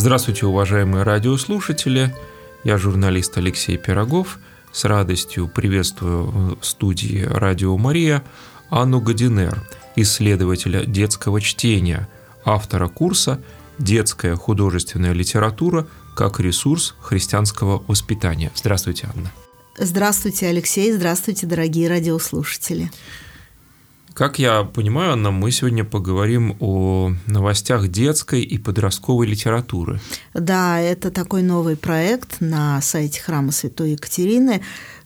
Здравствуйте, уважаемые радиослушатели. Я журналист Алексей Пирогов. С радостью приветствую в студии «Радио Мария» Анну Гадинер, исследователя детского чтения, автора курса «Детская художественная литература как ресурс христианского воспитания». Здравствуйте, Анна. Здравствуйте, Алексей. Здравствуйте, дорогие радиослушатели. Как я понимаю, Анна, мы сегодня поговорим о новостях детской и подростковой литературы. Да, это такой новый проект на сайте Храма Святой Екатерины.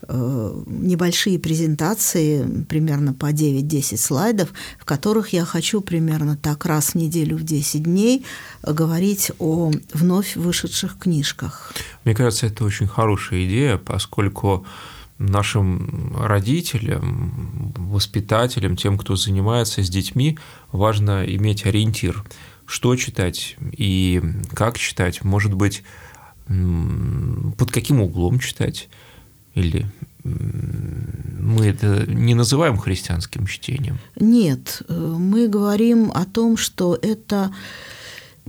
Э, небольшие презентации, примерно по 9-10 слайдов, в которых я хочу примерно так раз в неделю в 10 дней говорить о вновь вышедших книжках. Мне кажется, это очень хорошая идея, поскольку нашим родителям, воспитателям, тем, кто занимается с детьми, важно иметь ориентир, что читать и как читать, может быть, под каким углом читать, или мы это не называем христианским чтением? Нет, мы говорим о том, что это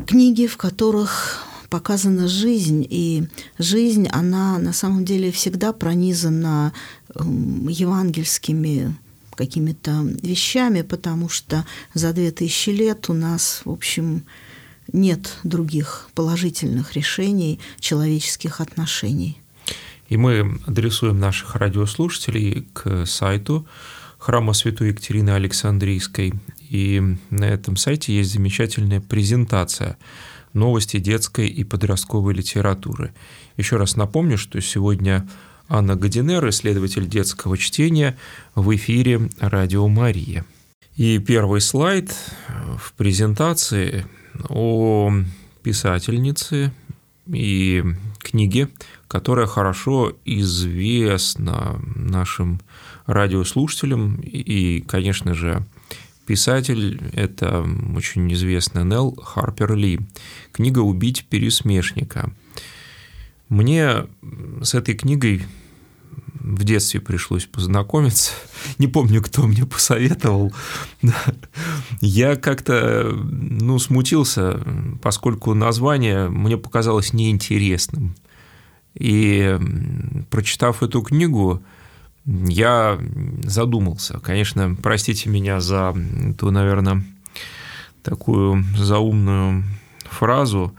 книги, в которых показана жизнь, и жизнь, она на самом деле всегда пронизана эм, евангельскими какими-то вещами, потому что за две тысячи лет у нас, в общем, нет других положительных решений человеческих отношений. И мы адресуем наших радиослушателей к сайту храма Святой Екатерины Александрийской. И на этом сайте есть замечательная презентация – новости детской и подростковой литературы. Еще раз напомню, что сегодня Анна Гадинер, исследователь детского чтения, в эфире «Радио Мария». И первый слайд в презентации о писательнице и книге, которая хорошо известна нашим радиослушателям и, конечно же, Писатель – это очень известный Нелл Харпер Ли. Книга «Убить пересмешника». Мне с этой книгой в детстве пришлось познакомиться. Не помню, кто мне посоветовал. Я как-то ну, смутился, поскольку название мне показалось неинтересным. И прочитав эту книгу, я задумался. Конечно, простите меня за ту, наверное, такую заумную фразу,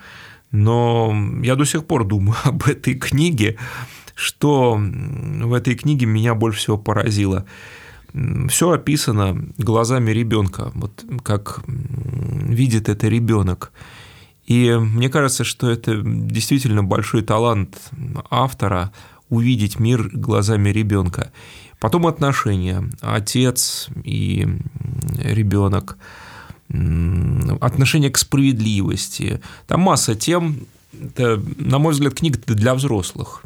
но я до сих пор думаю об этой книге, что в этой книге меня больше всего поразило. Все описано глазами ребенка, вот как видит это ребенок. И мне кажется, что это действительно большой талант автора увидеть мир глазами ребенка. Потом отношения, отец и ребенок, отношение к справедливости. Там масса тем, это, на мой взгляд, книга для взрослых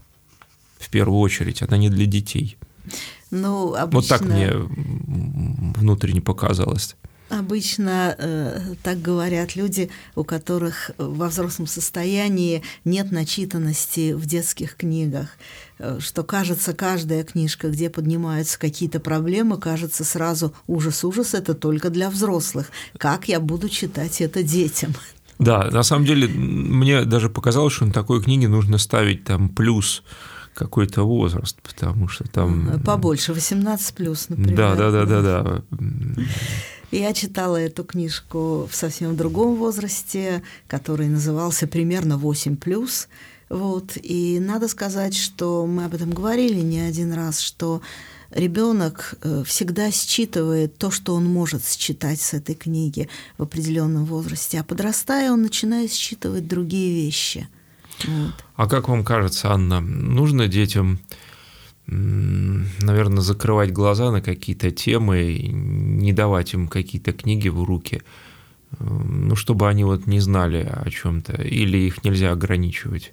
в первую очередь, она не для детей. Ну, обычно... Вот так мне внутренне показалось. Обычно э, так говорят люди, у которых во взрослом состоянии нет начитанности в детских книгах, что кажется, каждая книжка, где поднимаются какие-то проблемы, кажется сразу ужас-ужас, это только для взрослых. Как я буду читать это детям? Да, на самом деле мне даже показалось, что на такой книге нужно ставить там плюс какой-то возраст, потому что там... Побольше, 18 плюс, например. Да, да, да, да, да. Я читала эту книжку в совсем другом возрасте, который назывался примерно 8+. Вот. И надо сказать, что мы об этом говорили не один раз, что ребенок э, всегда считывает то, что он может считать с этой книги в определенном возрасте, а подрастая, он начинает считывать другие вещи. Вот. А как вам кажется, Анна, нужно детям наверное, закрывать глаза на какие-то темы, не давать им какие-то книги в руки, ну, чтобы они вот не знали о чем-то, или их нельзя ограничивать?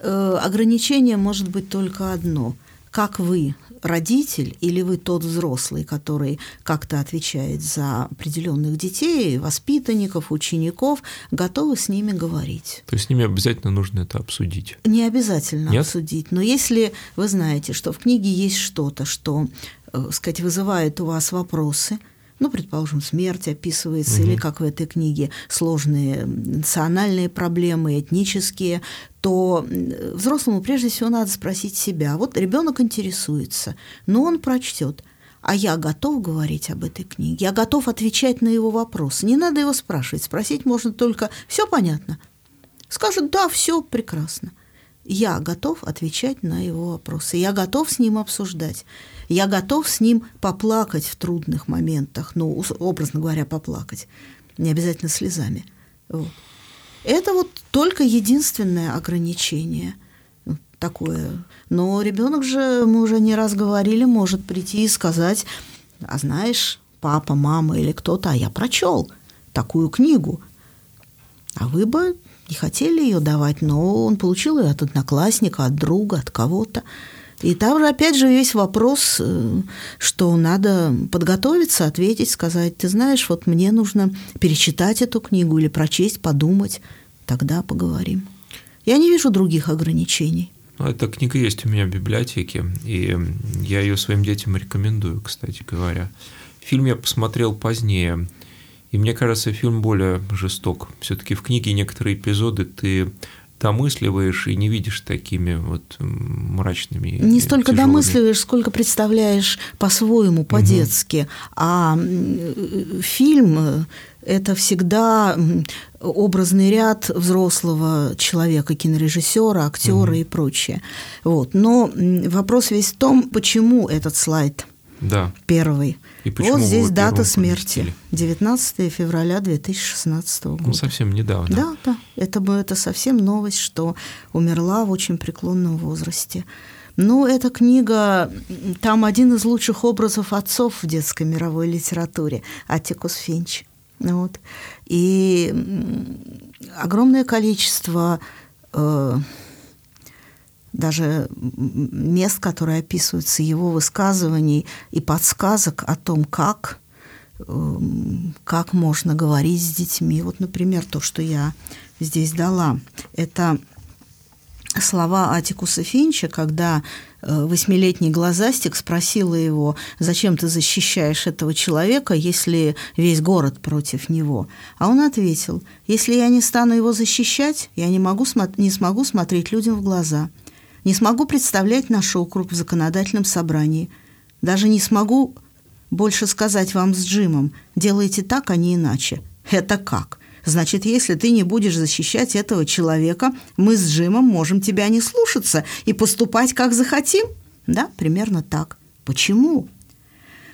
Э, ограничение может быть только одно. Как вы родитель или вы тот взрослый, который как-то отвечает за определенных детей, воспитанников, учеников, готовы с ними говорить. То есть с ними обязательно нужно это обсудить? Не обязательно Нет? обсудить, но если вы знаете, что в книге есть что-то, что, э, сказать, вызывает у вас вопросы, ну, предположим, смерть описывается, угу. или как в этой книге сложные национальные проблемы, этнические, то взрослому прежде всего надо спросить себя. Вот ребенок интересуется, но он прочтет. А я готов говорить об этой книге, я готов отвечать на его вопросы. Не надо его спрашивать, спросить можно только все понятно. Скажет, да, все прекрасно. Я готов отвечать на его вопросы, я готов с ним обсуждать. Я готов с ним поплакать в трудных моментах, ну, образно говоря, поплакать, не обязательно слезами. Вот. Это вот только единственное ограничение такое. Но ребенок же, мы уже не раз говорили, может прийти и сказать, а знаешь, папа, мама или кто-то, а я прочел такую книгу. А вы бы не хотели ее давать, но он получил ее от одноклассника, от друга, от кого-то. И там же, опять же, есть вопрос, э, что надо подготовиться, ответить, сказать, ты знаешь, вот мне нужно перечитать эту книгу или прочесть, подумать, тогда поговорим. Я не вижу других ограничений. Ну, эта книга есть у меня в библиотеке, и я ее своим детям рекомендую, кстати говоря. Фильм я посмотрел позднее, и мне кажется, фильм более жесток. Все-таки в книге некоторые эпизоды ты домысливаешь и не видишь такими вот мрачными. Не столько тяжелыми. домысливаешь, сколько представляешь по-своему, по-детски. Угу. А фильм это всегда образный ряд взрослого человека, кинорежиссера, актера угу. и прочее. Вот. Но вопрос весь в том, почему этот слайд да. первый. И почему вот здесь дата смерти. 19 февраля 2016 года. Ну, совсем недавно. Да, да. Это, это совсем новость, что умерла в очень преклонном возрасте. Ну, эта книга, там один из лучших образов отцов в детской мировой литературе, Атикус Финч. Вот. И огромное количество э, даже мест, которые описываются, его высказываний и подсказок о том, как, эм, как можно говорить с детьми. Вот, например, то, что я здесь дала, это слова Атикуса Финча, когда э, восьмилетний глазастик спросила его, зачем ты защищаешь этого человека, если весь город против него. А он ответил, если я не стану его защищать, я не, могу, не смогу смотреть людям в глаза – не смогу представлять наш округ в законодательном собрании. Даже не смогу больше сказать вам с Джимом, делайте так, а не иначе. Это как? Значит, если ты не будешь защищать этого человека, мы с Джимом можем тебя не слушаться и поступать, как захотим? Да, примерно так. Почему?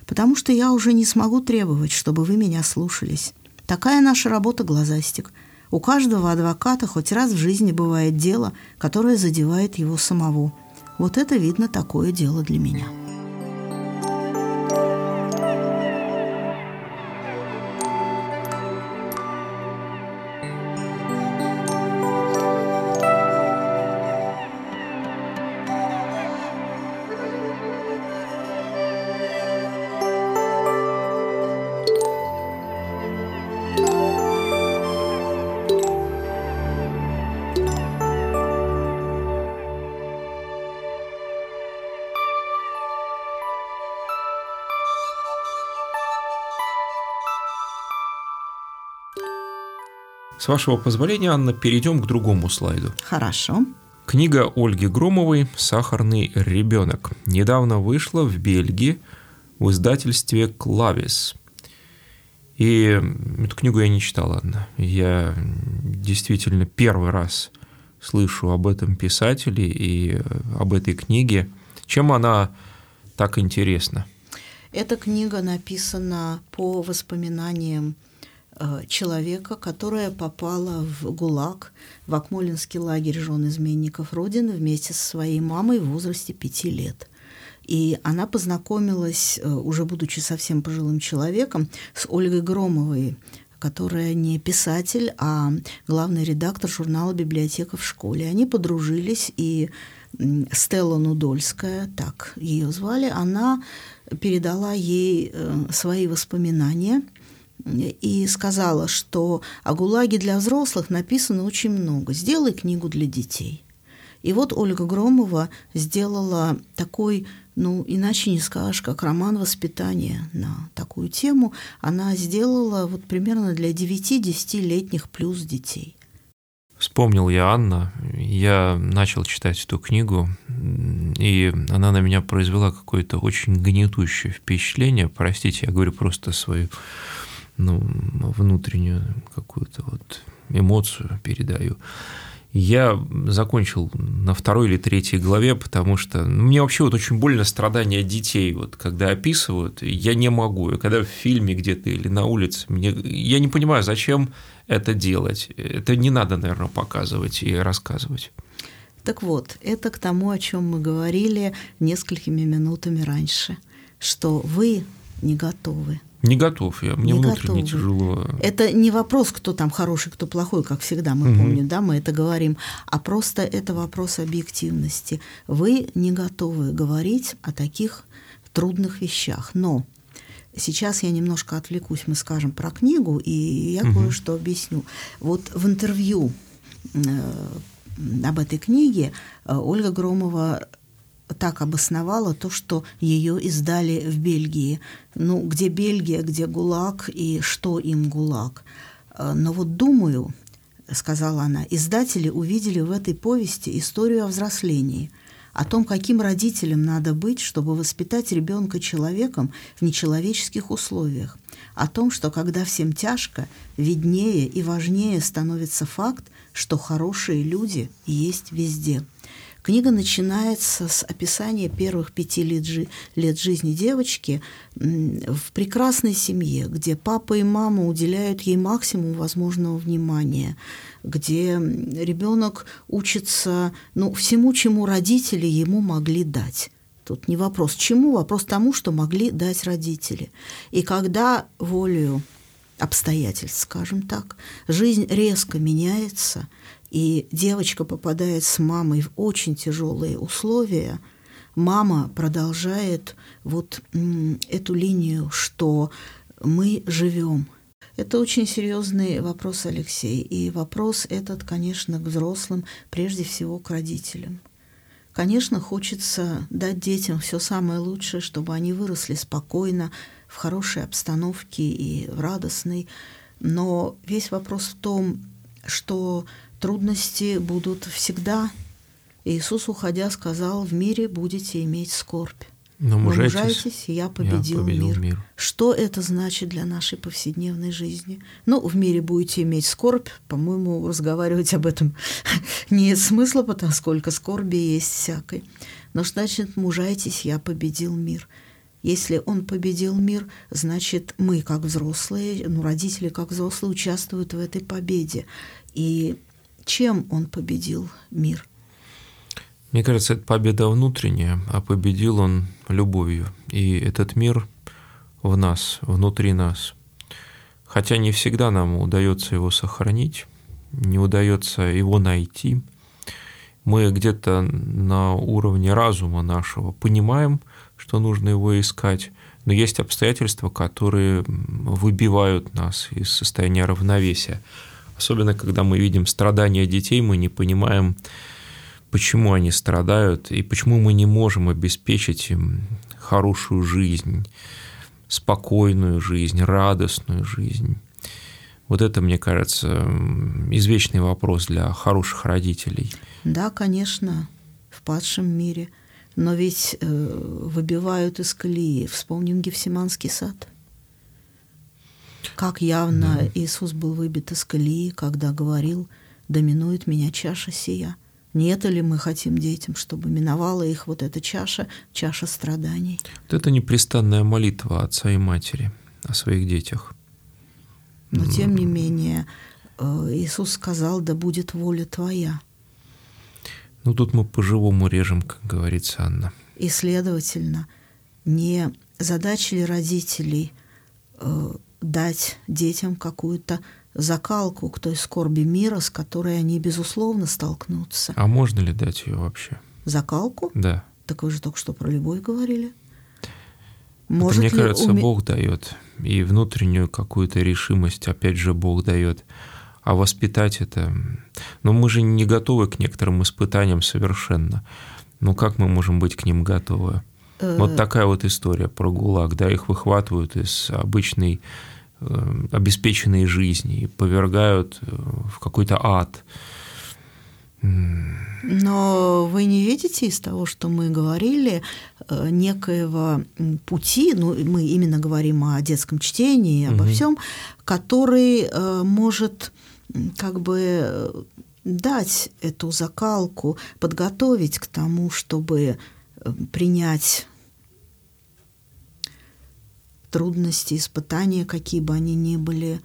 Потому что я уже не смогу требовать, чтобы вы меня слушались. Такая наша работа, глазастик – у каждого адвоката хоть раз в жизни бывает дело, которое задевает его самого. Вот это, видно, такое дело для меня. С вашего позволения, Анна, перейдем к другому слайду. Хорошо. Книга Ольги Громовой «Сахарный ребенок» недавно вышла в Бельгии в издательстве «Клавис». И эту книгу я не читал, Анна. Я действительно первый раз слышу об этом писателе и об этой книге. Чем она так интересна? Эта книга написана по воспоминаниям человека, которая попала в ГУЛАГ, в Акмолинский лагерь жен изменников Родины вместе со своей мамой в возрасте пяти лет. И она познакомилась, э, уже будучи совсем пожилым человеком, с Ольгой Громовой, которая не писатель, а главный редактор журнала «Библиотека в школе». Они подружились, и Стелла Нудольская, так ее звали, она передала ей э, свои воспоминания – и сказала, что о ГУЛАГе для взрослых написано очень много. Сделай книгу для детей. И вот Ольга Громова сделала такой ну, иначе не скажешь, как роман воспитания на такую тему, она сделала вот примерно для 9-10-летних плюс детей. Вспомнил я Анна, я начал читать эту книгу, и она на меня произвела какое-то очень гнетущее впечатление. Простите, я говорю просто свою ну, внутреннюю какую-то вот эмоцию передаю. Я закончил на второй или третьей главе, потому что ну, мне вообще вот очень больно страдания детей, вот когда описывают, я не могу. И когда в фильме где-то или на улице, мне, я не понимаю, зачем это делать. Это не надо, наверное, показывать и рассказывать. Так вот, это к тому, о чем мы говорили несколькими минутами раньше, что вы не готовы не готов я, мне не внутренне готовы. тяжело. Это не вопрос, кто там хороший, кто плохой, как всегда мы угу. помним, да, мы это говорим, а просто это вопрос объективности. Вы не готовы говорить о таких трудных вещах, но сейчас я немножко отвлекусь, мы скажем про книгу, и я угу. кое-что объясню. Вот в интервью э, об этой книге э, Ольга Громова так обосновала то, что ее издали в Бельгии. Ну, где Бельгия, где ГУЛАГ и что им ГУЛАГ. Э, но вот думаю, сказала она, издатели увидели в этой повести историю о взрослении, о том, каким родителям надо быть, чтобы воспитать ребенка человеком в нечеловеческих условиях, о том, что когда всем тяжко, виднее и важнее становится факт, что хорошие люди есть везде – Книга начинается с описания первых пяти лет, жи- лет жизни девочки в прекрасной семье, где папа и мама уделяют ей максимум возможного внимания, где ребенок учится ну, всему, чему родители ему могли дать. Тут не вопрос чему, вопрос тому, что могли дать родители. И когда волею обстоятельств, скажем так, жизнь резко меняется, и девочка попадает с мамой в очень тяжелые условия, мама продолжает вот эту линию, что мы живем. Это очень серьезный вопрос, Алексей. И вопрос этот, конечно, к взрослым, прежде всего к родителям. Конечно, хочется дать детям все самое лучшее, чтобы они выросли спокойно, в хорошей обстановке и в радостной. Но весь вопрос в том, что Трудности будут всегда. Иисус, уходя, сказал, в мире будете иметь скорбь. Но мужайтесь, Но мужайтесь я победил, я победил мир. мир. Что это значит для нашей повседневной жизни? Ну, в мире будете иметь скорбь. По-моему, разговаривать об этом нет смысла, потому сколько скорби есть всякой. Но значит мужайтесь, я победил мир. Если он победил мир, значит, мы, как взрослые, ну, родители, как взрослые, участвуют в этой победе. И чем он победил мир? Мне кажется, это победа внутренняя, а победил он любовью. И этот мир в нас, внутри нас. Хотя не всегда нам удается его сохранить, не удается его найти. Мы где-то на уровне разума нашего понимаем, что нужно его искать, но есть обстоятельства, которые выбивают нас из состояния равновесия. Особенно, когда мы видим страдания детей, мы не понимаем, почему они страдают и почему мы не можем обеспечить им хорошую жизнь, спокойную жизнь, радостную жизнь. Вот это, мне кажется, извечный вопрос для хороших родителей. Да, конечно, в падшем мире. Но ведь э, выбивают из колеи. Вспомним Гефсиманский сад – как явно да. Иисус был выбит из колеи, когда говорил, доминует меня чаша сия. Не это ли мы хотим детям, чтобы миновала их вот эта чаша, чаша страданий? Вот это непрестанная молитва отца и матери о своих детях. Но тем не менее, э, Иисус сказал, да будет воля твоя. Ну тут мы по-живому режем, как говорится Анна. И, следовательно, не задача ли родителей э, дать детям какую-то закалку к той скорби мира, с которой они, безусловно, столкнутся. А можно ли дать ее вообще? Закалку? Да. Так вы же только что про любовь говорили. Может Это, мне кажется, уме... Бог дает. И внутреннюю какую-то решимость, опять же, Бог дает. А воспитать это... Но мы же не готовы к некоторым испытаниям совершенно. Ну как мы можем быть к ним готовы? Э, вот такая вот история про ГУЛАГ, да, их выхватывают из обычной э, обеспеченной жизни и повергают э, в какой-то ад. Но вы не видите из того, что мы говорили, некоего пути, ну, мы именно говорим о детском чтении, обо угу. всем, который может как бы дать эту закалку, подготовить к тому, чтобы принять трудности, испытания, какие бы они ни были.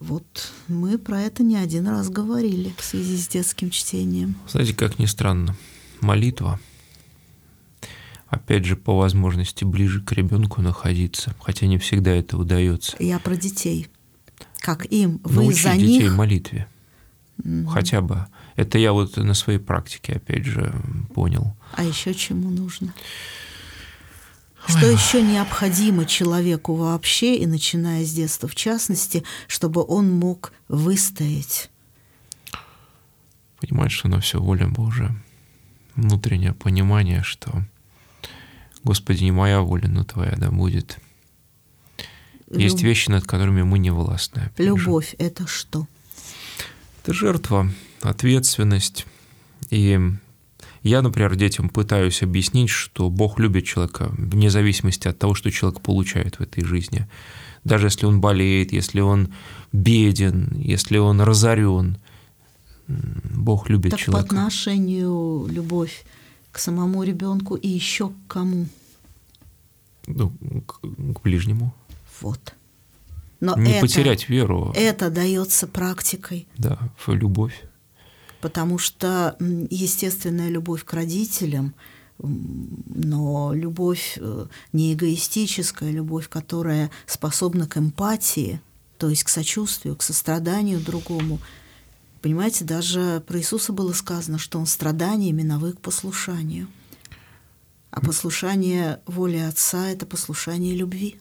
Вот мы про это не один раз говорили в связи с детским чтением. Знаете, как ни странно, молитва, опять же, по возможности ближе к ребенку находиться, хотя не всегда это удается. Я про детей. Как им? Вы Научить за детей них? молитве. Угу. Хотя бы. Это я вот на своей практике, опять же, понял. А еще чему нужно? Что Ой. еще необходимо человеку вообще, и начиная с детства в частности, чтобы он мог выстоять? Понимать, что на все воля Божия. Внутреннее понимание, что Господи, не моя воля, но Твоя да будет. Есть Люб... вещи, над которыми мы не властны. Любовь — это что? Это жертва, ответственность. И я, например, детям пытаюсь объяснить, что Бог любит человека вне зависимости от того, что человек получает в этой жизни. Даже если он болеет, если он беден, если он разорен, Бог любит так человека. по отношению любовь к самому ребенку и еще к кому? Ну, к, к ближнему. Вот. Но не это, потерять веру. Это дается практикой. Да, любовь. Потому что естественная любовь к родителям, но любовь э, не эгоистическая, любовь, которая способна к эмпатии, то есть к сочувствию, к состраданию другому. Понимаете, даже про Иисуса было сказано, что он страданиями навык послушанию. А послушание воли Отца – это послушание любви.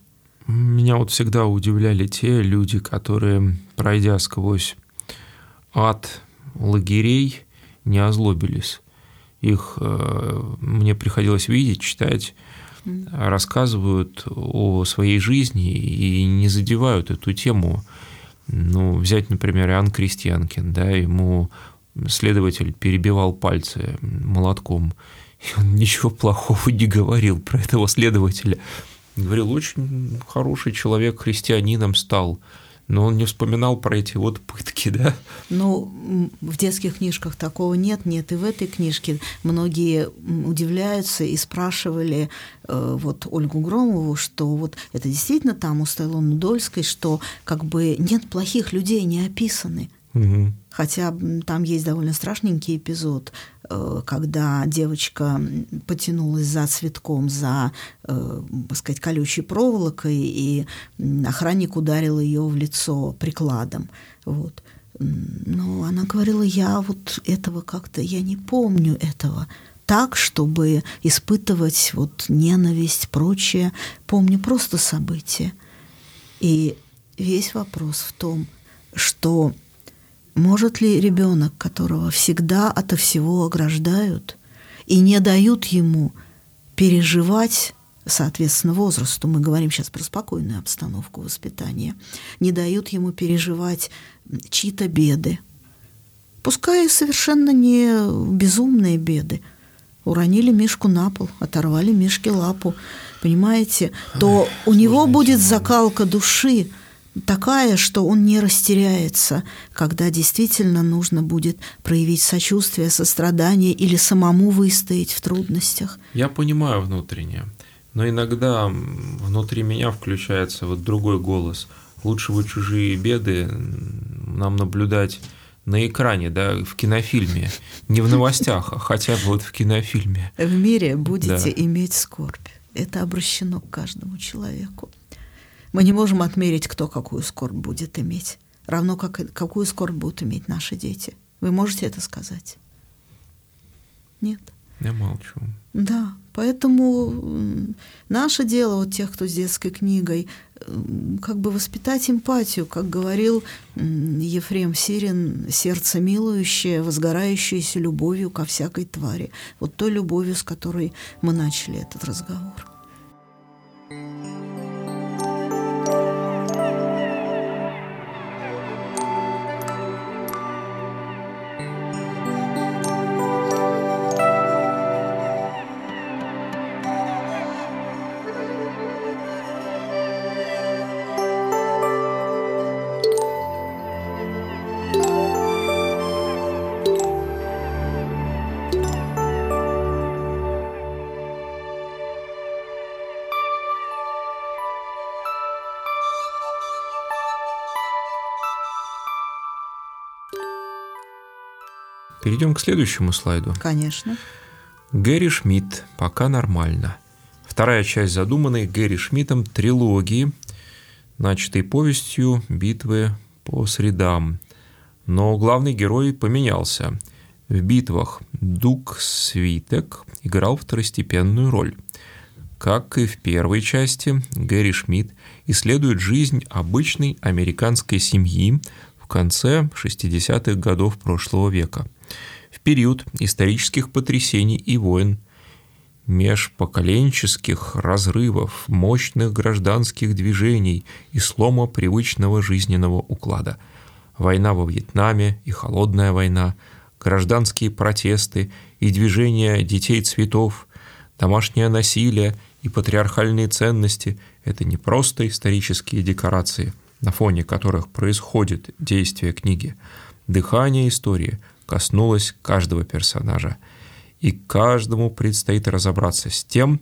Меня вот всегда удивляли те люди, которые, пройдя сквозь ад лагерей, не озлобились. Их э, мне приходилось видеть, читать, рассказывают о своей жизни и не задевают эту тему. Ну, взять, например, Иоанн Крестьянкин, да, ему следователь перебивал пальцы молотком, и он ничего плохого не говорил про этого следователя. Говорил, очень хороший человек христианином стал, но он не вспоминал про эти вот пытки, да? Ну, в детских книжках такого нет, нет и в этой книжке. Многие удивляются и спрашивали э, вот Ольгу Громову, что вот это действительно там у Стайлон Дольской, что как бы нет плохих людей, не описаны. Угу. Хотя там есть довольно страшненький эпизод, э, когда девочка потянулась за цветком, за, э, так сказать, колючей проволокой, и охранник ударил ее в лицо прикладом. Вот. Но она говорила, я вот этого как-то, я не помню этого так, чтобы испытывать вот ненависть, прочее. Помню просто события. И весь вопрос в том, что может ли ребенок, которого всегда ото всего ограждают и не дают ему переживать, соответственно, возрасту, мы говорим сейчас про спокойную обстановку воспитания, не дают ему переживать чьи-то беды, пускай совершенно не безумные беды, уронили Мишку на пол, оторвали Мишке лапу, понимаете, то у него будет закалка души, такая, что он не растеряется, когда действительно нужно будет проявить сочувствие, сострадание или самому выстоять в трудностях. Я понимаю внутренне, но иногда внутри меня включается вот другой голос. Лучше вы чужие беды нам наблюдать на экране, да, в кинофильме, не в новостях, а хотя бы вот в кинофильме. В мире будете да. иметь скорбь. Это обращено к каждому человеку. Мы не можем отмерить, кто какую скорбь будет иметь. Равно как какую скорбь будут иметь наши дети. Вы можете это сказать? Нет. Я молчу. Да, поэтому наше дело, вот тех, кто с детской книгой, как бы воспитать эмпатию, как говорил Ефрем Сирин, сердце милующее, возгорающееся любовью ко всякой твари. Вот той любовью, с которой мы начали этот разговор. Перейдем к следующему слайду. Конечно. Гэри Шмидт «Пока нормально». Вторая часть задуманной Гэри Шмидтом трилогии, начатой повестью «Битвы по средам». Но главный герой поменялся. В битвах Дук Свитек играл второстепенную роль. Как и в первой части, Гэри Шмидт исследует жизнь обычной американской семьи в конце 60-х годов прошлого века – период исторических потрясений и войн, межпоколенческих разрывов, мощных гражданских движений и слома привычного жизненного уклада. Война во Вьетнаме и холодная война, гражданские протесты и движения детей цветов, домашнее насилие и патриархальные ценности – это не просто исторические декорации, на фоне которых происходит действие книги. Дыхание истории – коснулась каждого персонажа, и каждому предстоит разобраться с тем,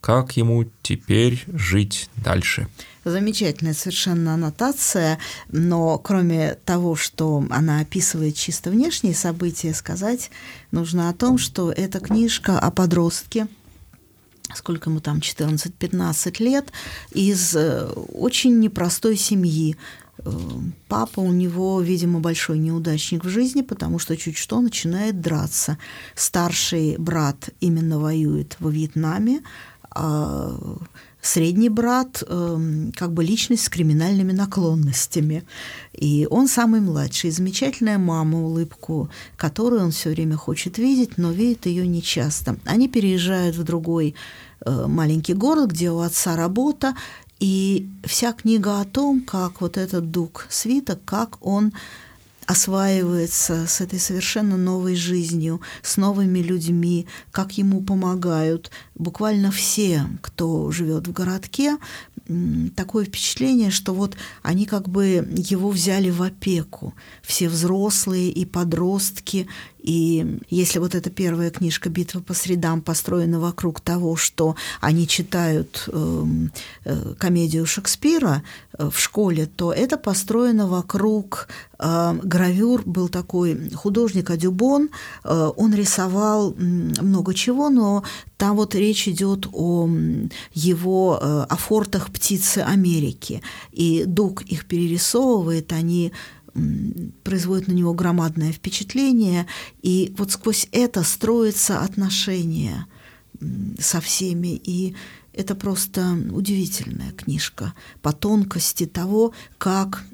как ему теперь жить дальше. Замечательная совершенно аннотация, но кроме того, что она описывает чисто внешние события, сказать нужно о том, что эта книжка о подростке, сколько ему там, 14-15 лет, из э, очень непростой семьи, Папа у него, видимо, большой неудачник в жизни, потому что чуть что начинает драться. Старший брат именно воюет во Вьетнаме, а средний брат э, как бы личность с криминальными наклонностями. И он самый младший. Замечательная мама, улыбку, которую он все время хочет видеть, но видит ее нечасто. Они переезжают в другой э, маленький город, где у отца работа, и вся книга о том, как вот этот дух свиток, как он осваивается с этой совершенно новой жизнью, с новыми людьми, как ему помогают буквально все, кто живет в городке, такое впечатление, что вот они как бы его взяли в опеку, все взрослые и подростки, и если вот эта первая книжка «Битва по средам» построена вокруг того, что они читают э, э, комедию Шекспира э, в школе, то это построено вокруг э, гравюр. Был такой художник Адюбон, э, он рисовал много чего, но там вот речь идет о его э, о фортах птицы Америки. И Дуг их перерисовывает, они производит на него громадное впечатление, и вот сквозь это строится отношение со всеми, и это просто удивительная книжка по тонкости того, как,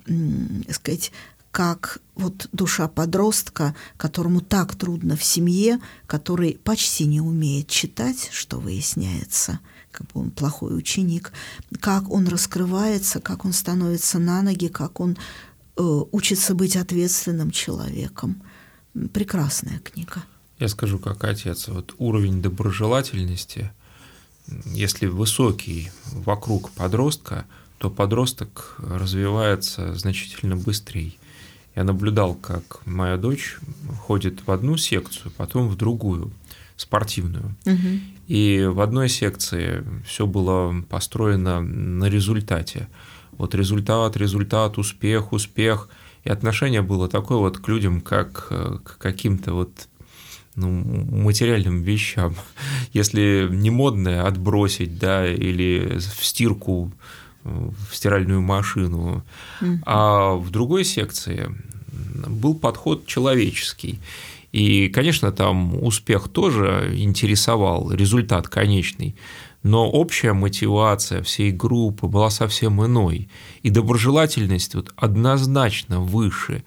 сказать, как вот душа подростка, которому так трудно в семье, который почти не умеет читать, что выясняется, как бы он плохой ученик, как он раскрывается, как он становится на ноги, как он учится быть ответственным человеком. Прекрасная книга. Я скажу как отец, вот уровень доброжелательности, если высокий вокруг подростка, то подросток развивается значительно быстрее. Я наблюдал, как моя дочь ходит в одну секцию, потом в другую, спортивную. Угу. И в одной секции все было построено на результате. Вот результат, результат, успех, успех. И отношение было такое вот к людям, как э, к каким-то вот ну, материальным вещам. Если не модное отбросить, да, или в стирку, э, в стиральную машину. Mm-hmm. А в другой секции был подход человеческий. И, конечно, там успех тоже интересовал, результат конечный. Но общая мотивация всей группы была совсем иной, и доброжелательность вот однозначно выше.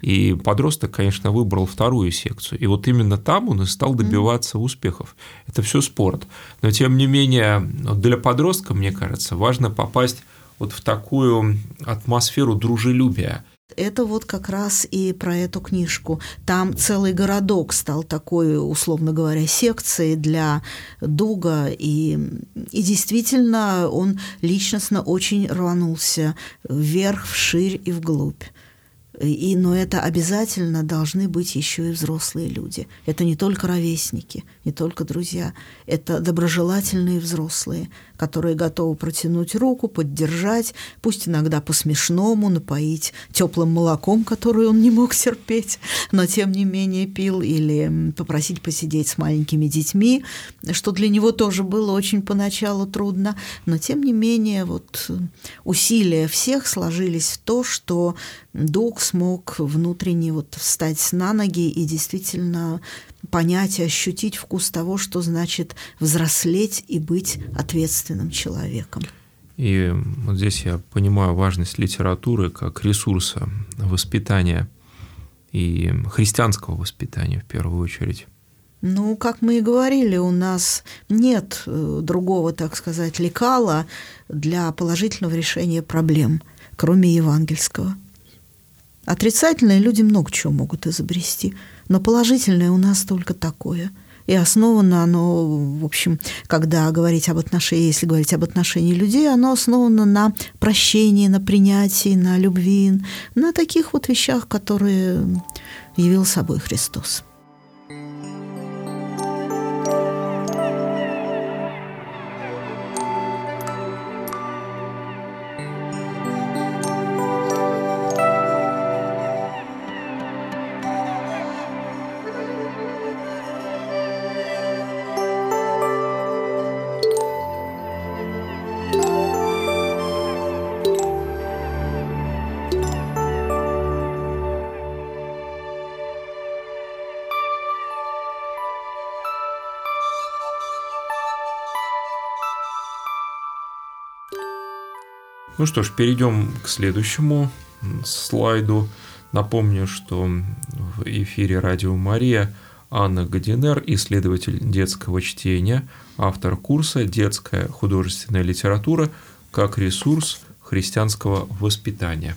И подросток, конечно, выбрал вторую секцию. И вот именно там он и стал добиваться успехов. Это все спорт. Но тем не менее, для подростка, мне кажется, важно попасть вот в такую атмосферу дружелюбия. Это вот как раз и про эту книжку. Там целый городок стал такой, условно говоря, секцией для Дуга, и, и действительно он личностно очень рванулся вверх, вширь и вглубь. И, но это обязательно должны быть еще и взрослые люди. Это не только ровесники, не только друзья. Это доброжелательные взрослые, которые готовы протянуть руку, поддержать, пусть иногда по-смешному, напоить теплым молоком, которое он не мог терпеть, но тем не менее пил, или попросить посидеть с маленькими детьми, что для него тоже было очень поначалу трудно, но тем не менее вот усилия всех сложились в то, что Дуг смог внутренне вот встать на ноги и действительно понять и ощутить вкус того, что значит взрослеть и быть ответственным человеком. И вот здесь я понимаю важность литературы как ресурса воспитания и христианского воспитания в первую очередь. Ну, как мы и говорили, у нас нет э, другого, так сказать, лекала для положительного решения проблем, кроме евангельского. Отрицательные люди много чего могут изобрести, но положительное у нас только такое. И основано оно, в общем, когда говорить об отношении, если говорить об отношении людей, оно основано на прощении, на принятии, на любви, на таких вот вещах, которые явил собой Христос. Ну что ж, перейдем к следующему слайду. Напомню, что в эфире «Радио Мария» Анна Гадинер, исследователь детского чтения, автор курса «Детская художественная литература как ресурс христианского воспитания».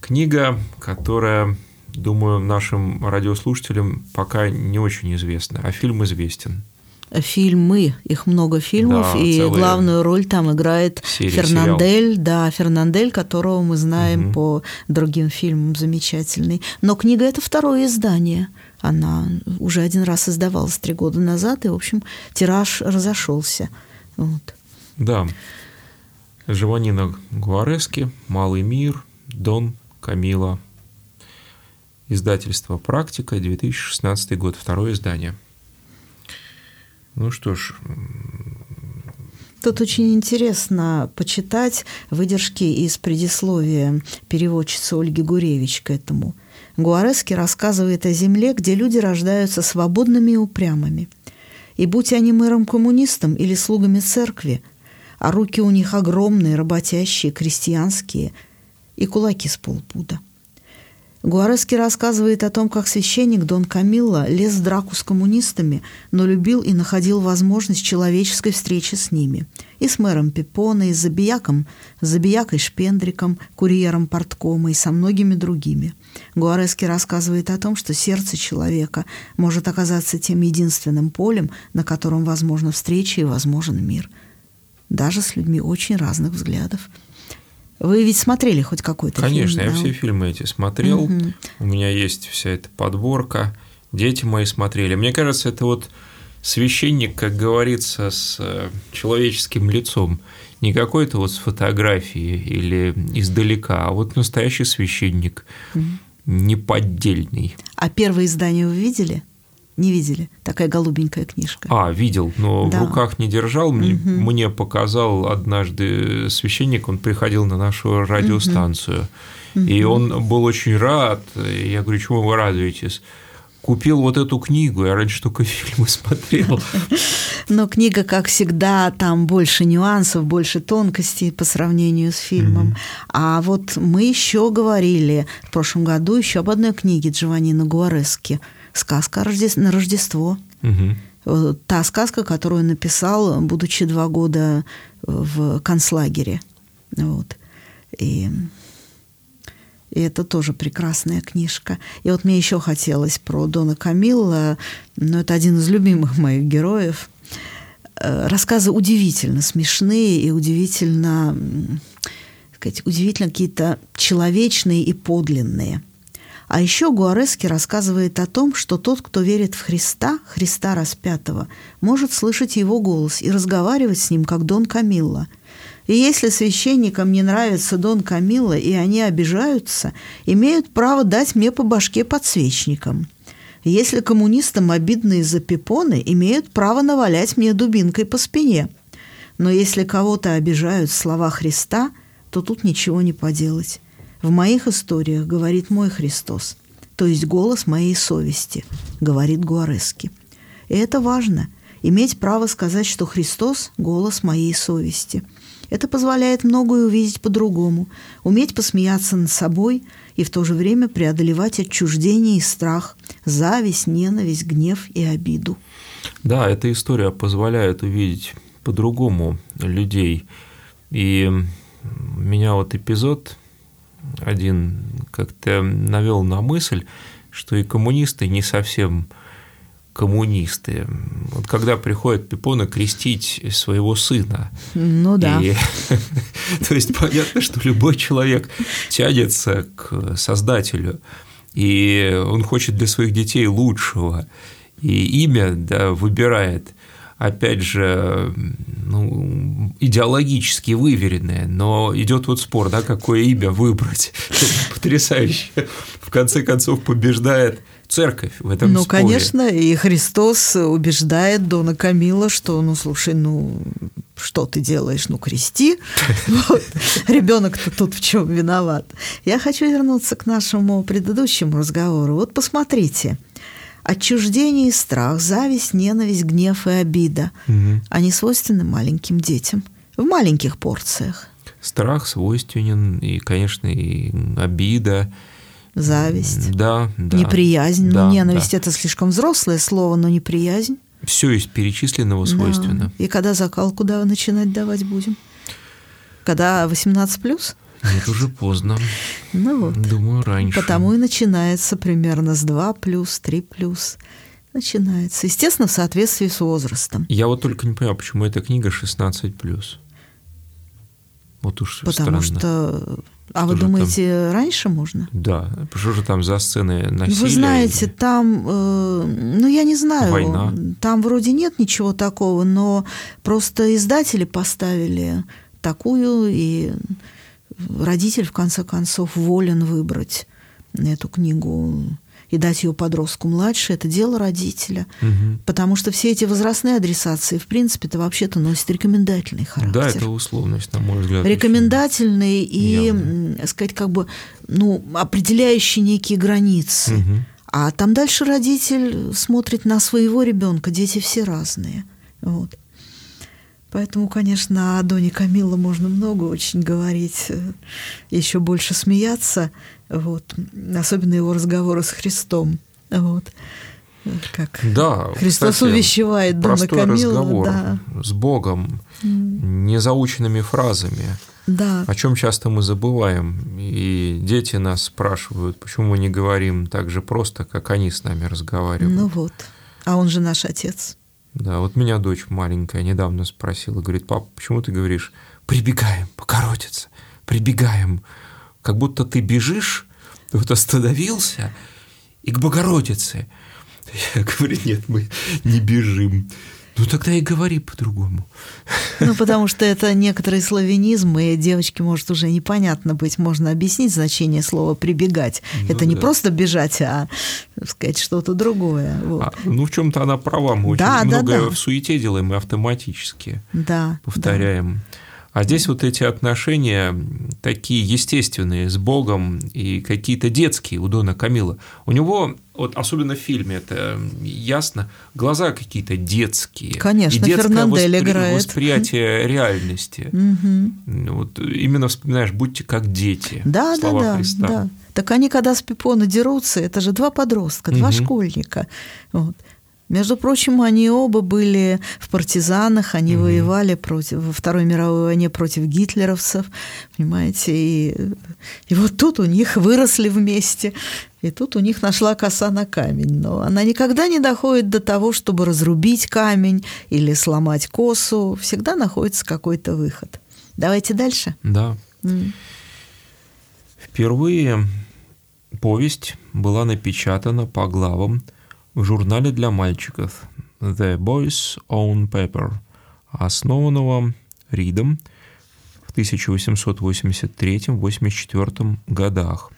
Книга, которая, думаю, нашим радиослушателям пока не очень известна, а фильм известен – фильмы, их много фильмов, да, и главную роль там играет серии, Фернандель, сериал. да, Фернандель, которого мы знаем угу. по другим фильмам, замечательный. Но книга это второе издание. Она уже один раз издавалась три года назад, и, в общем, тираж разошелся. Вот. Да. Живанина Гуарески, «Малый мир», Дон Камила. Издательство «Практика», 2016 год, второе издание – ну что ж. Тут очень интересно почитать выдержки из предисловия переводчицы Ольги Гуревич к этому. Гуарески рассказывает о земле, где люди рождаются свободными и упрямыми. И будь они мэром-коммунистом или слугами церкви, а руки у них огромные, работящие, крестьянские, и кулаки с полпуда – Гуарески рассказывает о том, как священник Дон Камилло лез в драку с коммунистами, но любил и находил возможность человеческой встречи с ними. И с мэром Пипоне, и с Забияком, с Забиякой Шпендриком, курьером порткома и со многими другими. Гуарески рассказывает о том, что сердце человека может оказаться тем единственным полем, на котором возможна встреча и возможен мир. Даже с людьми очень разных взглядов – вы ведь смотрели хоть какой-то Конечно, фильм? Я да? все фильмы эти смотрел. Угу. У меня есть вся эта подборка. Дети мои смотрели. Мне кажется, это вот священник, как говорится, с э, человеческим лицом. Не какой-то вот с фотографии или издалека, а вот настоящий священник, угу. неподдельный. А первое издание вы видели? Не видели? Такая голубенькая книжка. А, видел, но да. в руках не держал. Мне, угу. мне показал однажды священник, он приходил на нашу радиостанцию. Угу. И он был очень рад. Я говорю, чему вы радуетесь? купил вот эту книгу, я раньше только фильмы смотрел. Но книга, как всегда, там больше нюансов, больше тонкостей по сравнению с фильмом. Mm-hmm. А вот мы еще говорили в прошлом году еще об одной книге Джованнино Гуарески «Сказка на Рождество». Mm-hmm. Та сказка, которую он написал, будучи два года в концлагере. Вот. И и это тоже прекрасная книжка. И вот мне еще хотелось про Дона Камилла, но это один из любимых моих героев. Э, рассказы удивительно смешные и удивительно, сказать, удивительно какие-то человечные и подлинные. А еще Гуарески рассказывает о том, что тот, кто верит в Христа, Христа распятого, может слышать его голос и разговаривать с ним, как Дон Камилла – и если священникам не нравится Дон Камилла, и они обижаются, имеют право дать мне по башке подсвечникам. Если коммунистам обидны из-за пипоны, имеют право навалять мне дубинкой по спине. Но если кого-то обижают слова Христа, то тут ничего не поделать. В моих историях говорит мой Христос, то есть голос моей совести, говорит Гуарески. И это важно – иметь право сказать, что Христос – голос моей совести – это позволяет многое увидеть по-другому, уметь посмеяться над собой и в то же время преодолевать отчуждение и страх, зависть, ненависть, гнев и обиду. Да, эта история позволяет увидеть по-другому людей. И меня вот эпизод один как-то навел на мысль, что и коммунисты не совсем коммунисты. Вот когда приходят Пипона крестить своего сына. Ну да. И, то есть понятно, что любой человек тянется к Создателю, и он хочет для своих детей лучшего, и имя да, выбирает опять же, ну, идеологически выверенное, но идет вот спор, да, какое имя выбрать. Потрясающе. В конце концов побеждает церковь в этом Ну, споре. конечно, и Христос убеждает Дона Камила, что, ну, слушай, ну, что ты делаешь? Ну, крести. Вот. Ребенок-то тут в чем виноват. Я хочу вернуться к нашему предыдущему разговору. Вот посмотрите. Отчуждение и страх, зависть, ненависть, гнев и обида. Угу. Они свойственны маленьким детям в маленьких порциях. Страх свойственен, и, конечно, и обида, зависть, да, да, неприязнь. Да, ну, ненависть да. это слишком взрослое слово, но неприязнь. Все из перечисленного свойственно. Да. И когда закал, куда начинать давать будем? Когда 18 плюс? Нет, уже поздно. Ну вот. Думаю, раньше. Потому и начинается примерно с 2 плюс, 3 плюс. Начинается. Естественно, в соответствии с возрастом. Я вот только не понимаю, почему эта книга 16 плюс. Вот уж Потому странно. что а вы думаете, там... раньше можно? Да. Что же там за сцены насилия? Вы знаете, там, э, ну я не знаю, Война. там вроде нет ничего такого, но просто издатели поставили такую, и родитель в конце концов волен выбрать эту книгу и дать ее подростку младше, это дело родителя. Угу. Потому что все эти возрастные адресации, в принципе-то, вообще-то носят рекомендательный характер. Да, это условность, на мой взгляд. Рекомендательный и, явно. сказать, как бы, ну, определяющий некие границы. Угу. А там дальше родитель смотрит на своего ребенка, дети все разные. Вот. Поэтому, конечно, о Доне Камилла можно много очень говорить, э, еще больше смеяться, вот. особенно его разговоры с Христом. Вот. Как да, Христос кстати, увещевает Дона Камилла. разговор да. с Богом, незаученными фразами. Да. О чем часто мы забываем. И дети нас спрашивают, почему мы не говорим так же просто, как они с нами разговаривают. Ну вот. А он же наш отец. Да, вот меня дочь маленькая недавно спросила, говорит, папа, почему ты говоришь, прибегаем, покоротиться, прибегаем, как будто ты бежишь, вот остановился и к Богородице. Я говорю, нет, мы не бежим. Ну тогда и говори по-другому. Ну, потому что это некоторые славянизм, и девочке может уже непонятно быть. Можно объяснить значение слова «прибегать». Ну, это не просто бежать, а сказать что-то другое. Вот. А, ну, в чем-то она права. Мы очень да, много да. в суете делаем и автоматически да, повторяем. А здесь вот эти отношения такие естественные с Богом и какие-то детские у Дона Камила. У него, вот особенно в фильме, это ясно, глаза какие-то детские. Конечно, и детское Фернандель воспри... играет. восприятие реальности. Вот именно вспоминаешь, будьте как дети. Да, слова да, да, Христа. да. Так они, когда с Пипона дерутся, это же два подростка, два Мгм. школьника. Вот. Между прочим, они оба были в партизанах, они воевали против, во Второй мировой войне против гитлеровцев, понимаете, и, и вот тут у них выросли вместе, и тут у них нашла коса на камень. Но она никогда не доходит до того, чтобы разрубить камень или сломать косу, всегда находится какой-то выход. Давайте дальше. Да. М. Впервые повесть была напечатана по главам в журнале для мальчиков The Boys Own Paper, основанного Ридом в 1883-84 годах.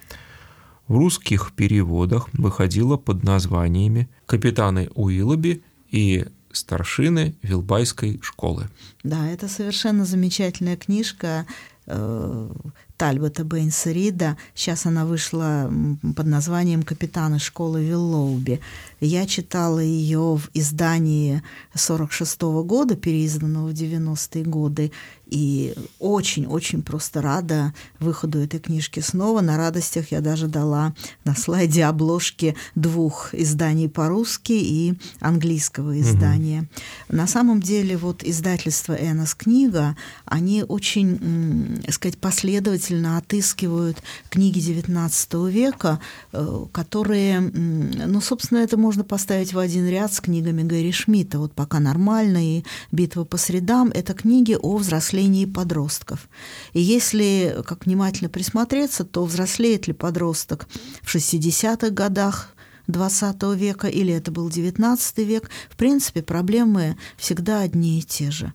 В русских переводах выходила под названиями «Капитаны Уиллоби» и «Старшины Вилбайской школы». Да, это совершенно замечательная книжка э, Тальбота Бэйнса Рида. Сейчас она вышла под названием «Капитаны школы Виллоуби». Я читала ее в издании 46 года, переизданного в 90-е годы, и очень-очень просто рада выходу этой книжки снова. На радостях я даже дала на слайде обложки двух изданий по-русски и английского издания. На самом деле вот издательство «Энос книга», они очень, м, сказать, последовательно отыскивают книги XIX века, э, которые, ну, собственно, это можно поставить в один ряд с книгами Гэри Шмидта. Вот «Пока нормально» и «Битва по средам» — это книги о взрослении подростков. И если как внимательно присмотреться, то взрослеет ли подросток в 60-х годах, 20 века или это был 19 век, в принципе, проблемы всегда одни и те же.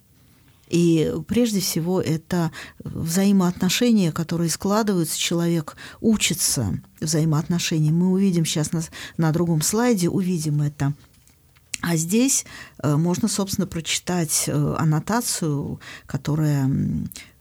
И прежде всего это взаимоотношения, которые складываются, человек учится взаимоотношениям. Мы увидим сейчас на, на другом слайде, увидим это. А здесь э, можно, собственно, прочитать э, аннотацию, которая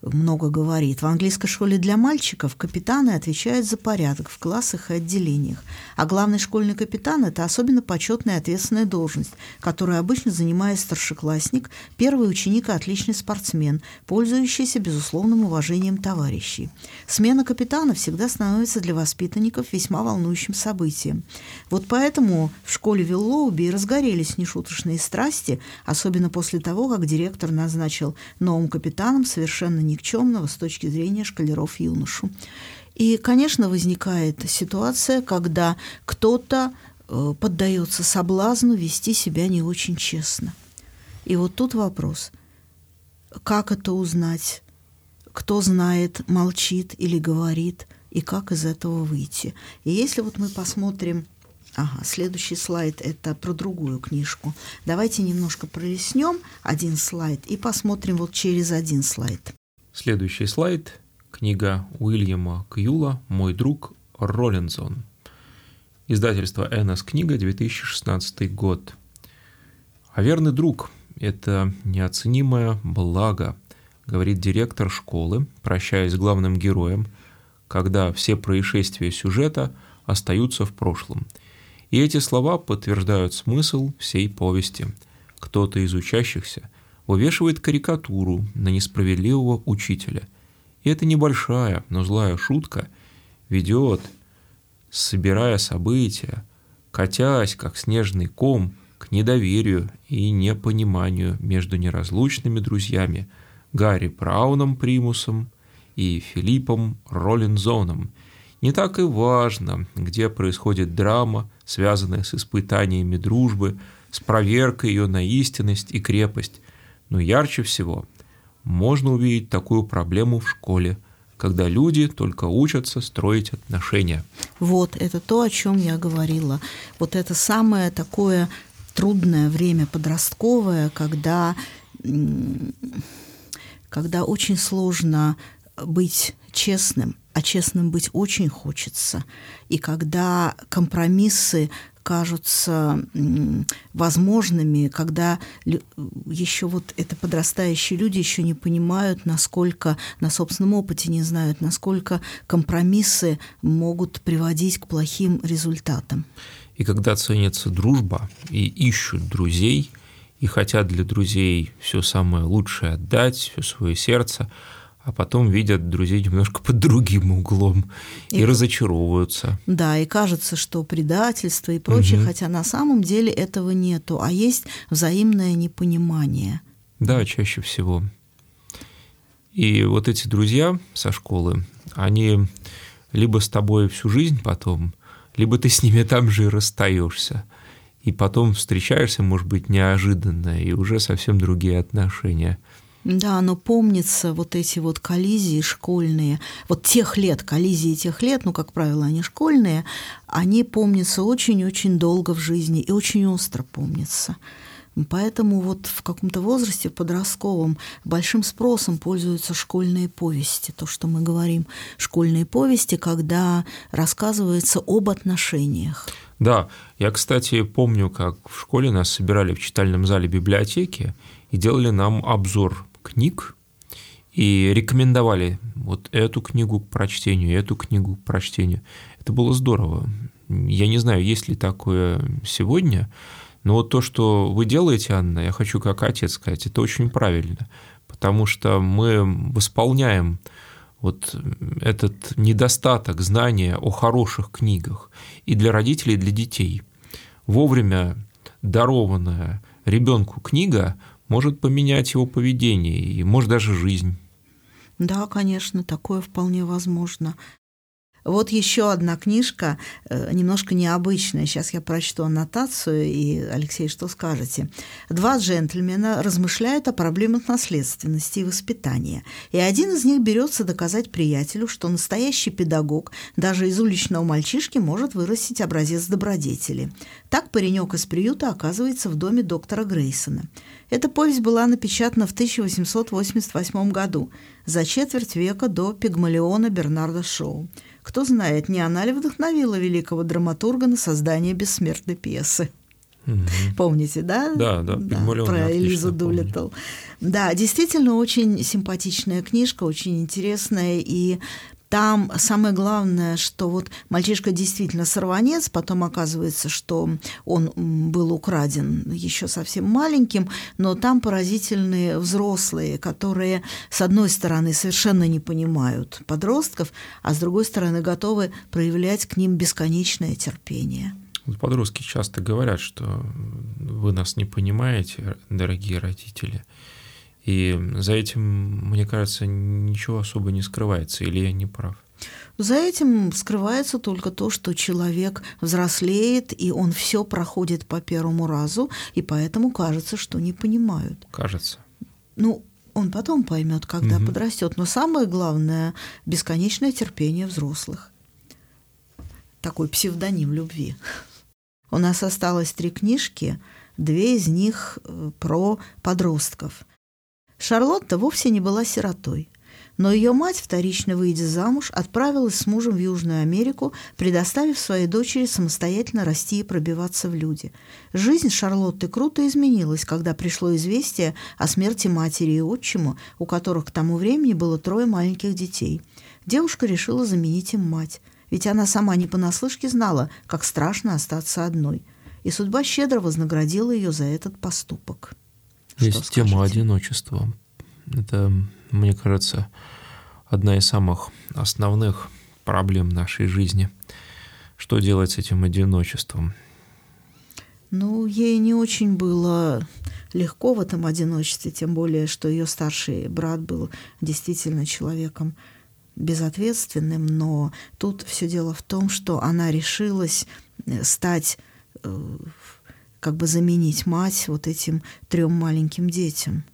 много говорит. В английской школе для мальчиков капитаны отвечают за порядок в классах и отделениях. А главный школьный капитан – это особенно почетная и ответственная должность, которую обычно занимает старшеклассник, первый ученик и отличный спортсмен, пользующийся безусловным уважением товарищей. Смена капитана всегда становится для воспитанников весьма волнующим событием. Вот поэтому в школе Виллоуби и разгорелись нешуточные страсти, особенно после того, как директор назначил новым капитаном совершенно никчемного с точки зрения шкалеров юношу. И, конечно, возникает ситуация, когда кто-то э, поддается соблазну вести себя не очень честно. И вот тут вопрос, как это узнать, кто знает, молчит или говорит, и как из этого выйти. И если вот мы посмотрим Ага, следующий слайд это про другую книжку. Давайте немножко пролеснем один слайд и посмотрим вот через один слайд. Следующий слайд – книга Уильяма Кьюла «Мой друг Роллинзон». Издательство «Энос книга», 2016 год. А верный друг – это неоценимое благо, говорит директор школы, прощаясь с главным героем, когда все происшествия сюжета остаются в прошлом. И эти слова подтверждают смысл всей повести. Кто-то из учащихся вывешивает карикатуру на несправедливого учителя. И эта небольшая, но злая шутка ведет, собирая события, катясь, как снежный ком, к недоверию и непониманию между неразлучными друзьями Гарри Брауном Примусом и Филиппом Роллинзоном. Не так и важно, где происходит драма, связанная с испытаниями дружбы, с проверкой ее на истинность и крепость, но ярче всего можно увидеть такую проблему в школе, когда люди только учатся строить отношения. Вот, это то, о чем я говорила. Вот это самое такое трудное время подростковое, когда, когда очень сложно быть честным, а честным быть очень хочется. И когда компромиссы кажутся возможными, когда еще вот это подрастающие люди еще не понимают, насколько на собственном опыте не знают, насколько компромиссы могут приводить к плохим результатам. И когда ценится дружба и ищут друзей, и хотят для друзей все самое лучшее отдать, все свое сердце, а потом видят друзей немножко под другим углом и, и разочаровываются. Да, и кажется, что предательство и прочее, угу. хотя на самом деле этого нету, а есть взаимное непонимание. Да, чаще всего. И вот эти друзья со школы, они либо с тобой всю жизнь потом, либо ты с ними там же и расстаешься. И потом встречаешься, может быть, неожиданно, и уже совсем другие отношения – да, но помнится вот эти вот коллизии школьные, вот тех лет, коллизии тех лет, ну, как правило, они школьные, они помнятся очень-очень долго в жизни и очень остро помнятся. Поэтому вот в каком-то возрасте, подростковом, большим спросом пользуются школьные повести. То, что мы говорим, школьные повести, когда рассказывается об отношениях. Да, я, кстати, помню, как в школе нас собирали в читальном зале библиотеки и делали нам обзор книг и рекомендовали вот эту книгу к прочтению, эту книгу к прочтению. Это было здорово. Я не знаю, есть ли такое сегодня, но вот то, что вы делаете, Анна, я хочу как отец сказать, это очень правильно, потому что мы восполняем вот этот недостаток знания о хороших книгах и для родителей, и для детей. Вовремя дарованная ребенку книга может поменять его поведение и, может, даже жизнь. Да, конечно, такое вполне возможно. Вот еще одна книжка, э, немножко необычная. Сейчас я прочту аннотацию, и, Алексей, что скажете? Два джентльмена размышляют о проблемах наследственности и воспитания, и один из них берется доказать приятелю, что настоящий педагог даже из уличного мальчишки может вырастить образец добродетели. Так паренек из приюта оказывается в доме доктора Грейсона. Эта повесть была напечатана в 1888 году, за четверть века до Пигмалиона Бернарда Шоу. Кто знает, не она ли вдохновила великого драматурга на создание бессмертной пьесы? Угу. Помните, да? Да, да, да про Элизу Дулиттл. Да, действительно очень симпатичная книжка, очень интересная, и там самое главное, что вот мальчишка действительно сорванец, потом оказывается, что он был украден еще совсем маленьким, но там поразительные взрослые, которые, с одной стороны, совершенно не понимают подростков, а с другой стороны, готовы проявлять к ним бесконечное терпение. Подростки часто говорят, что вы нас не понимаете, дорогие родители – и за этим, мне кажется, ничего особо не скрывается, или я не прав? За этим скрывается только то, что человек взрослеет, и он все проходит по первому разу, и поэтому кажется, что не понимают. Кажется. Ну, он потом поймет, когда угу. подрастет. Но самое главное бесконечное терпение взрослых. Такой псевдоним любви. У нас осталось три книжки, две из них э, про подростков. Шарлотта вовсе не была сиротой, но ее мать, вторично выйдя замуж, отправилась с мужем в Южную Америку, предоставив своей дочери самостоятельно расти и пробиваться в люди. Жизнь Шарлотты круто изменилась, когда пришло известие о смерти матери и отчиму, у которых к тому времени было трое маленьких детей. Девушка решила заменить им мать, ведь она сама не понаслышке знала, как страшно остаться одной. И судьба щедро вознаградила ее за этот поступок. Есть тема одиночества. Это, мне кажется, одна из самых основных проблем нашей жизни. Что делать с этим одиночеством? Ну, ей не очень было легко в этом одиночестве, тем более, что ее старший брат был действительно человеком безответственным, но тут все дело в том, что она решилась э, стать э, как бы заменить мать вот этим трем маленьким детям.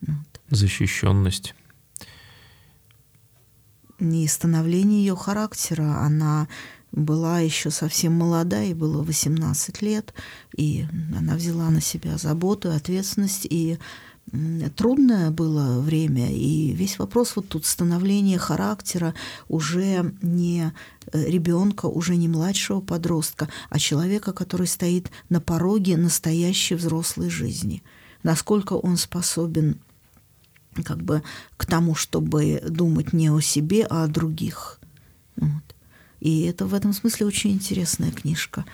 Вот. Защищенность. И становление ее характера. Она была еще совсем молода, ей было 18 лет, и она взяла на себя заботу, ответственность, и трудное было время, и весь вопрос вот тут становления характера уже не э, ребенка, уже не младшего подростка, а человека, который стоит на пороге настоящей взрослой жизни. Насколько он способен как бы к тому, чтобы думать не о себе, а о других. Вот. И это в этом смысле очень интересная книжка.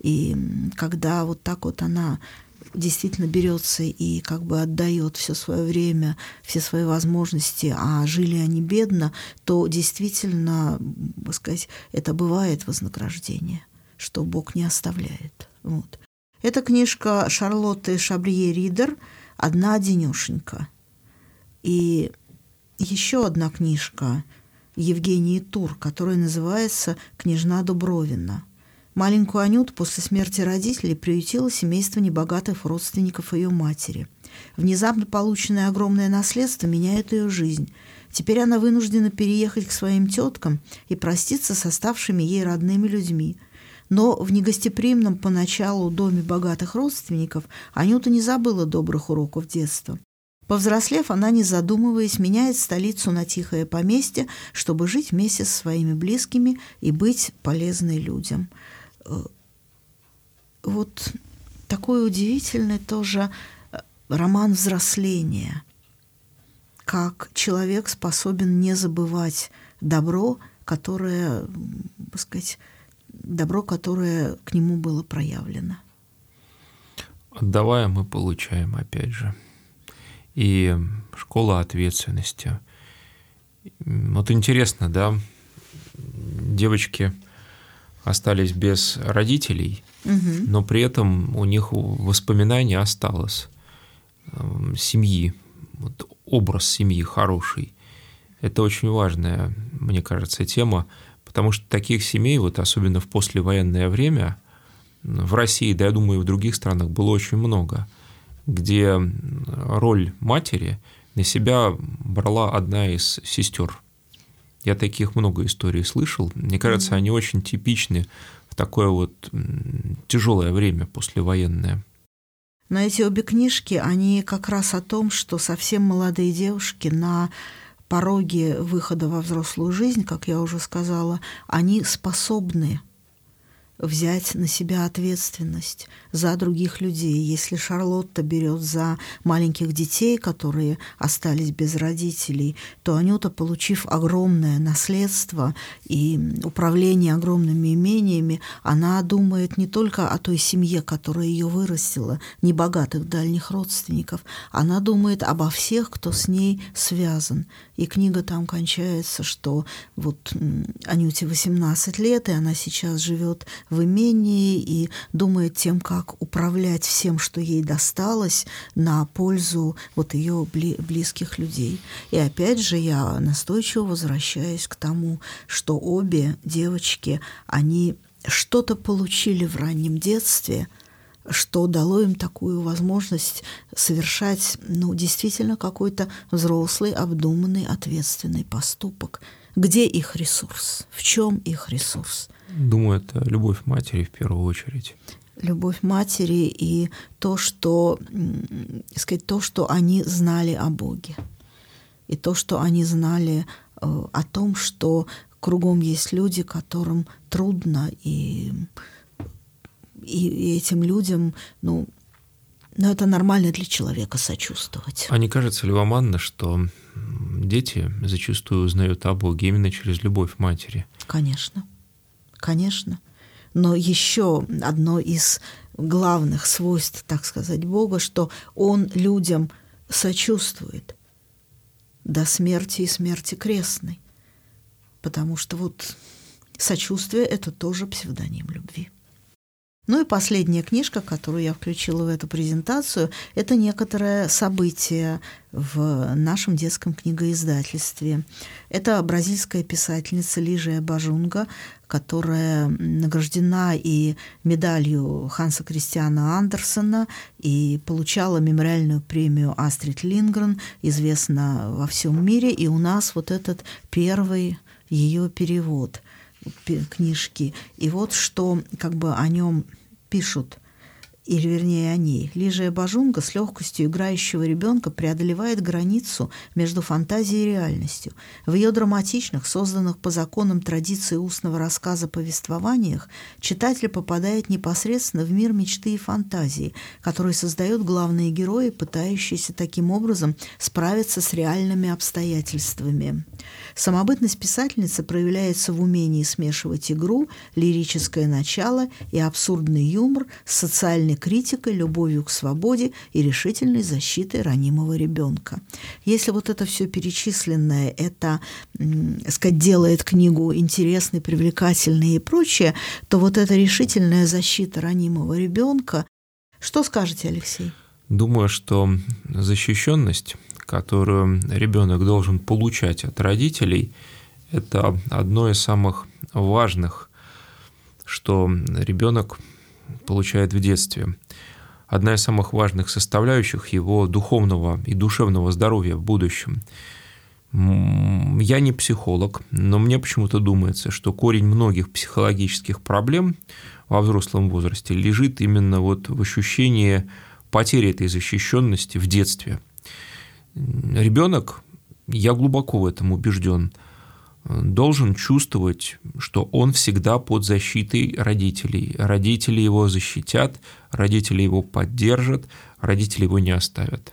И когда вот так вот она действительно берется и как бы отдает все свое время, все свои возможности, а жили они бедно, то действительно, так сказать, это бывает вознаграждение, что Бог не оставляет. Вот. Это книжка Шарлотты Шаблие Ридер «Одна денешенька». И еще одна книжка Евгении Тур, которая называется «Княжна Дубровина». Маленькую Анюту после смерти родителей приютило семейство небогатых родственников ее матери. Внезапно полученное огромное наследство меняет ее жизнь. Теперь она вынуждена переехать к своим теткам и проститься с оставшими ей родными людьми. Но в негостеприимном поначалу доме богатых родственников Анюта не забыла добрых уроков детства. Повзрослев, она, не задумываясь, меняет столицу на тихое поместье, чтобы жить вместе со своими близкими и быть полезной людям. Э, вот такой удивительный тоже э, роман взросления, как человек способен не забывать добро, которое, так сказать, добро, которое к нему было проявлено. Отдавая, мы получаем, опять же и школа ответственности. Вот интересно, да, девочки остались без родителей, угу. но при этом у них воспоминание осталось эм, семьи, вот образ семьи хороший. Это очень важная, мне кажется, тема, потому что таких семей, вот особенно в послевоенное время, в России, да, я думаю, и в других странах было очень много – где роль матери на себя брала одна из сестер. Я таких много историй слышал. Мне кажется, они очень типичны в такое вот тяжелое время послевоенное. Но эти обе книжки, они как раз о том, что совсем молодые девушки на пороге выхода во взрослую жизнь, как я уже сказала, они способны взять на себя ответственность за других людей. Если Шарлотта берет за маленьких детей, которые остались без родителей, то Анюта, получив огромное наследство и управление огромными имениями, она думает не только о той семье, которая ее вырастила, небогатых дальних родственников, она думает обо всех, кто с ней связан. И книга там кончается, что вот Анюте 18 лет, и она сейчас живет в имении и думает тем, как управлять всем, что ей досталось, на пользу вот ее близких людей. И опять же я настойчиво возвращаюсь к тому, что обе девочки, они что-то получили в раннем детстве, что дало им такую возможность совершать, ну, действительно какой-то взрослый, обдуманный, ответственный поступок. Где их ресурс? В чем их ресурс? Думаю, это любовь матери в первую очередь. Любовь матери и то, что, сказать, то, что они знали о Боге. И то, что они знали э, о том, что кругом есть люди, которым трудно, и, и этим людям, ну, ну, это нормально для человека сочувствовать. А не кажется ли вам, Анна, что дети зачастую узнают о Боге именно через любовь матери? Конечно конечно. Но еще одно из главных свойств, так сказать, Бога, что Он людям сочувствует до смерти и смерти крестной. Потому что вот сочувствие – это тоже псевдоним любви. Ну и последняя книжка, которую я включила в эту презентацию, это некоторое событие в нашем детском книгоиздательстве. Это бразильская писательница Лижия Бажунга, которая награждена и медалью Ханса Кристиана Андерсона и получала мемориальную премию Астрид Лингрен, известна во всем мире. И у нас вот этот первый ее перевод – книжки. И вот что как бы о нем пишут или вернее о ней, Лижия Бажунга с легкостью играющего ребенка преодолевает границу между фантазией и реальностью. В ее драматичных, созданных по законам традиции устного рассказа повествованиях, читатель попадает непосредственно в мир мечты и фантазии, который создают главные герои, пытающиеся таким образом справиться с реальными обстоятельствами. Самобытность писательницы проявляется в умении смешивать игру, лирическое начало и абсурдный юмор с социальной критикой, любовью к свободе и решительной защитой ранимого ребенка. Если вот это все перечисленное, это, сказать, делает книгу интересной, привлекательной и прочее, то вот эта решительная защита ранимого ребенка, что скажете, Алексей? Думаю, что защищенность которую ребенок должен получать от родителей, это одно из самых важных, что ребенок получает в детстве. Одна из самых важных составляющих его духовного и душевного здоровья в будущем. Я не психолог, но мне почему-то думается, что корень многих психологических проблем во взрослом возрасте лежит именно вот в ощущении потери этой защищенности в детстве – ребенок, я глубоко в этом убежден, должен чувствовать, что он всегда под защитой родителей. Родители его защитят, родители его поддержат, родители его не оставят.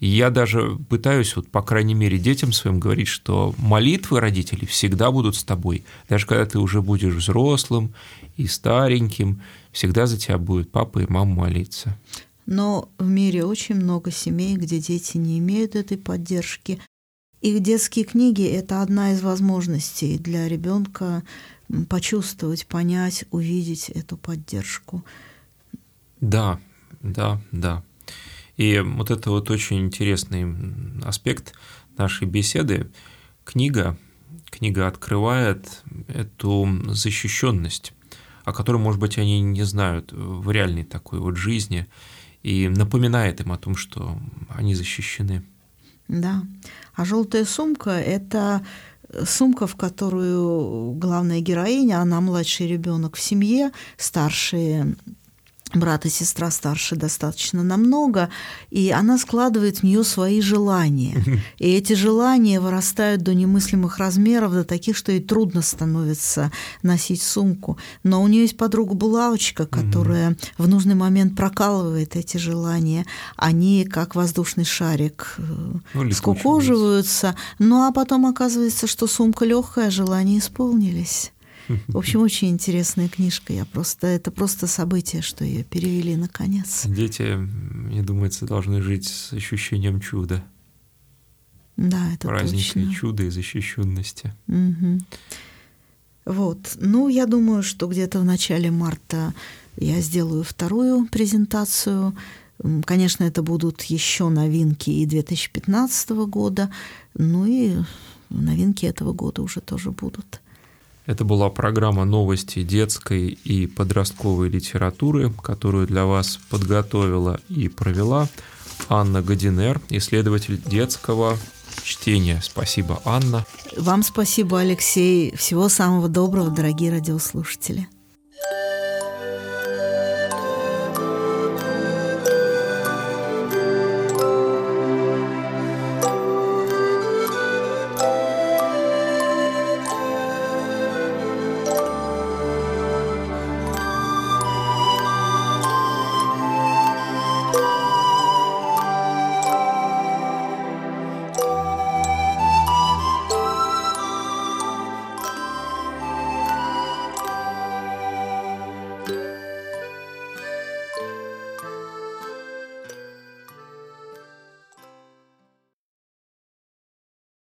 Я даже пытаюсь, вот, по крайней мере, детям своим говорить, что молитвы родителей всегда будут с тобой. Даже когда ты уже будешь взрослым и стареньким, всегда за тебя будет папа и мама молиться. Но в мире очень много семей, где дети не имеют этой поддержки. И детские книги – это одна из возможностей для ребенка почувствовать, понять, увидеть эту поддержку. Да, да, да. И вот это вот очень интересный аспект нашей беседы. Книга, книга открывает эту защищенность, о которой, может быть, они не знают в реальной такой вот жизни – и напоминает им о том, что они защищены. Да. А желтая сумка это сумка, в которую главная героиня, она младший ребенок в семье, старшие брат и сестра старше достаточно намного, и она складывает в нее свои желания. И эти желания вырастают до немыслимых размеров, до таких, что ей трудно становится носить сумку. Но у нее есть подруга-булавочка, которая в нужный момент прокалывает эти желания. Они, как воздушный шарик, э, ну, скукоживаются. Ну а потом оказывается, что сумка легкая, желания исполнились. В общем, очень интересная книжка. Я просто это просто событие, что ее перевели наконец. Дети, мне думается, должны жить с ощущением чуда. Да, это Праздника точно. чуда и защищенности. Угу. Вот. Ну, я думаю, что где-то в начале марта я сделаю вторую презентацию. Конечно, это будут еще новинки и 2015 года, ну и новинки этого года уже тоже будут. Это была программа новости детской и подростковой литературы, которую для вас подготовила и провела Анна Годинер, исследователь детского чтения. Спасибо, Анна. Вам спасибо, Алексей. Всего самого доброго, дорогие радиослушатели.